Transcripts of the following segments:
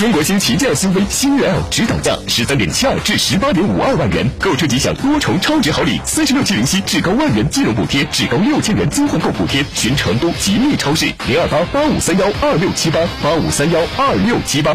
中国新旗舰 SUV 星越 L 指导价十三点七二至十八点五二万元，购车即享多重超值好礼：三十六期零息，至高万元金融补贴，至高六千元金换购补贴。寻成都吉利超市零二八八五三幺二六七八八五三幺二六七八。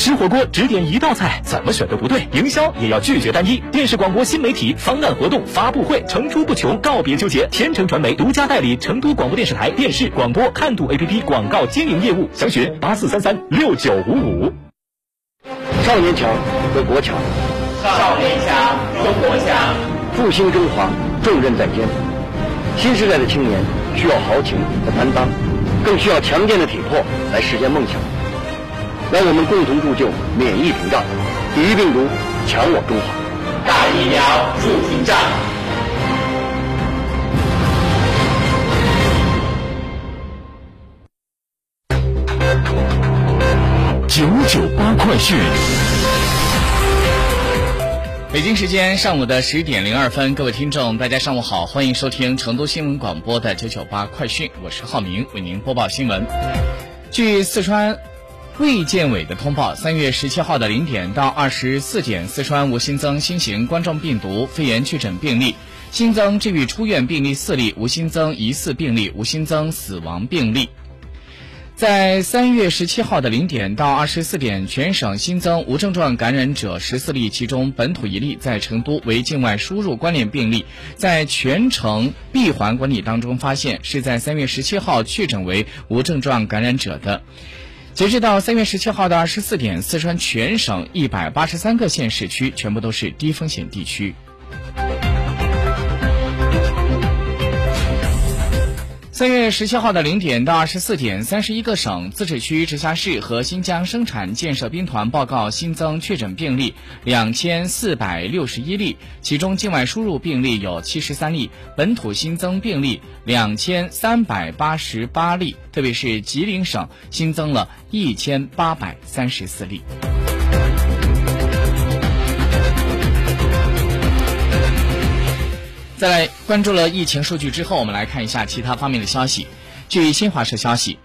吃火锅只点一道菜，怎么选都不对。营销也要拒绝单一。电视广播新媒体方案活动发布会层出不穷，告别纠结。天成传媒独家代理成都广播电视台电视广播看度 APP 广告经营业务，详询八四三三六九五五。少年强则国强，少年强则国强。复兴中华重任在肩，新时代的青年需要豪情和担当，更需要强健的体魄来实现梦想。让我们共同铸就免疫屏障，抵御病毒，强我中华。大疫苗，筑屏障。九九八快讯。北京时间上午的十点零二分，各位听众，大家上午好，欢迎收听成都新闻广播的九九八快讯，我是浩明，为您播报新闻。据四川。卫健委的通报：三月十七号的零点到二十四点，四川无新增新型冠状病毒肺炎确诊病例，新增治愈出院病例四例，无新增疑似病例，无新增死亡病例。在三月十七号的零点到二十四点，全省新增无症状感染者十四例，其中本土一例，在成都为境外输入关联病例，在全程闭环管理当中发现，是在三月十七号确诊为无症状感染者的。截止到三月十七号的二十四点，四川全省一百八十三个县市区全部都是低风险地区。三月十七号的零点到二十四点，三十一个省、自治区、直辖市和新疆生产建设兵团报告新增确诊病例两千四百六十一例，其中境外输入病例有七十三例，本土新增病例两千三百八十八例，特别是吉林省新增了一千八百三十四例。再来关注了疫情数据之后，我们来看一下其他方面的消息。据新华社消息，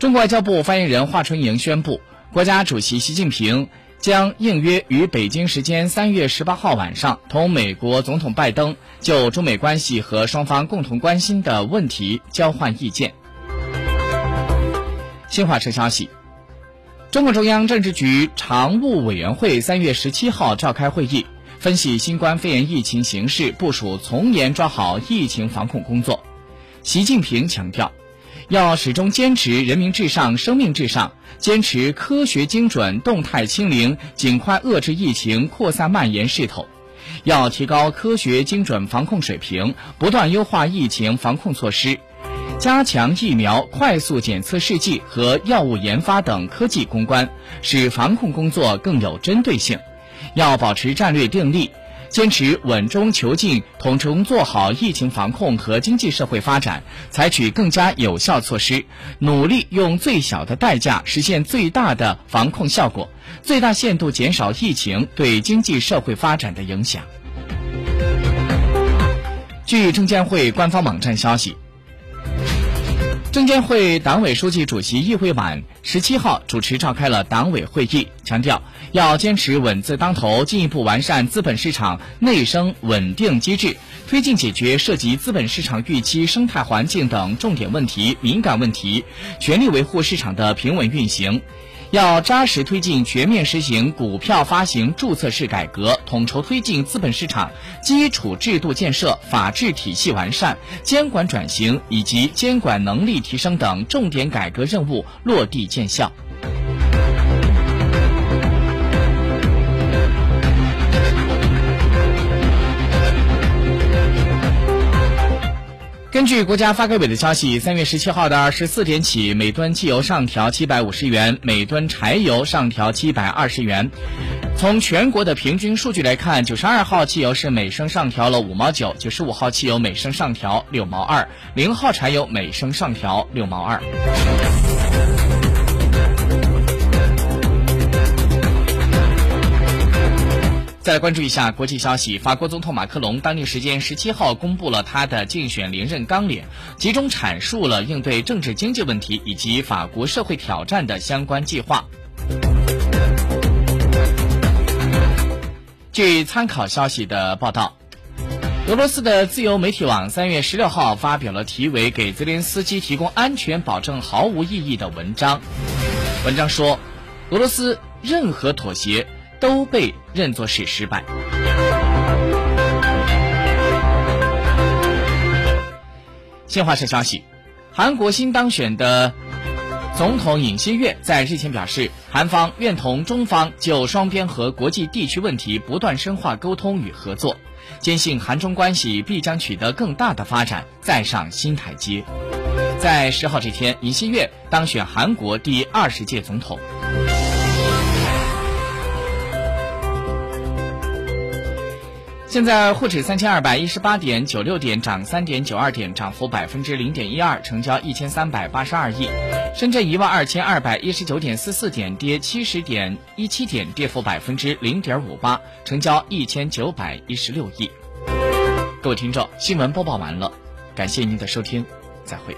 中国外交部发言人华春莹宣布，国家主席习近平将应约于北京时间三月十八号晚上同美国总统拜登就中美关系和双方共同关心的问题交换意见。新华社消息，中共中央政治局常务委员会三月十七号召开会议。分析新冠肺炎疫情形势，部署从严抓好疫情防控工作。习近平强调，要始终坚持人民至上、生命至上，坚持科学精准、动态清零，尽快遏制疫情扩散蔓延势头。要提高科学精准防控水平，不断优化疫情防控措施，加强疫苗快速检测试剂和药物研发等科技攻关，使防控工作更有针对性。要保持战略定力，坚持稳中求进，统筹做好疫情防控和经济社会发展，采取更加有效措施，努力用最小的代价实现最大的防控效果，最大限度减少疫情对经济社会发展的影响。据证监会官方网站消息。证监会党委书记主席易会满十七号主持召开了党委会议，强调要坚持稳字当头，进一步完善资本市场内生稳定机制，推进解决涉及资本市场预期、生态环境等重点问题、敏感问题，全力维护市场的平稳运行。要扎实推进全面实行股票发行注册制改革，统筹推进资本市场基础制度建设、法治体系完善、监管转型以及监管能力提升等重点改革任务落地见效。根据国家发改委的消息，三月十七号的二十四点起，每吨汽油上调七百五十元，每吨柴油上调七百二十元。从全国的平均数据来看，九十二号汽油是每升上调了五毛九，九十五号汽油每升上调六毛二，零号柴油每升上调六毛二。再来关注一下国际消息，法国总统马克龙当地时间十七号公布了他的竞选连任纲领，集中阐述了应对政治经济问题以及法国社会挑战的相关计划。据参考消息的报道，俄罗斯的自由媒体网三月十六号发表了题为《给泽连斯基提供安全保证毫无意义》的文章。文章说，俄罗斯任何妥协。都被认作是失败。新华社消息，韩国新当选的总统尹锡悦在日前表示，韩方愿同中方就双边和国际地区问题不断深化沟通与合作，坚信韩中关系必将取得更大的发展，再上新台阶。在十号这天，尹锡悦当选韩国第二十届总统。现在沪指三千二百一十八点九六点涨三点九二点，涨幅百分之零点一二，成交一千三百八十二亿。深圳一万二千二百一十九点四四点跌七十点一七点，跌幅百分之零点五八，成交一千九百一十六亿。各位听众，新闻播报完了，感谢您的收听，再会。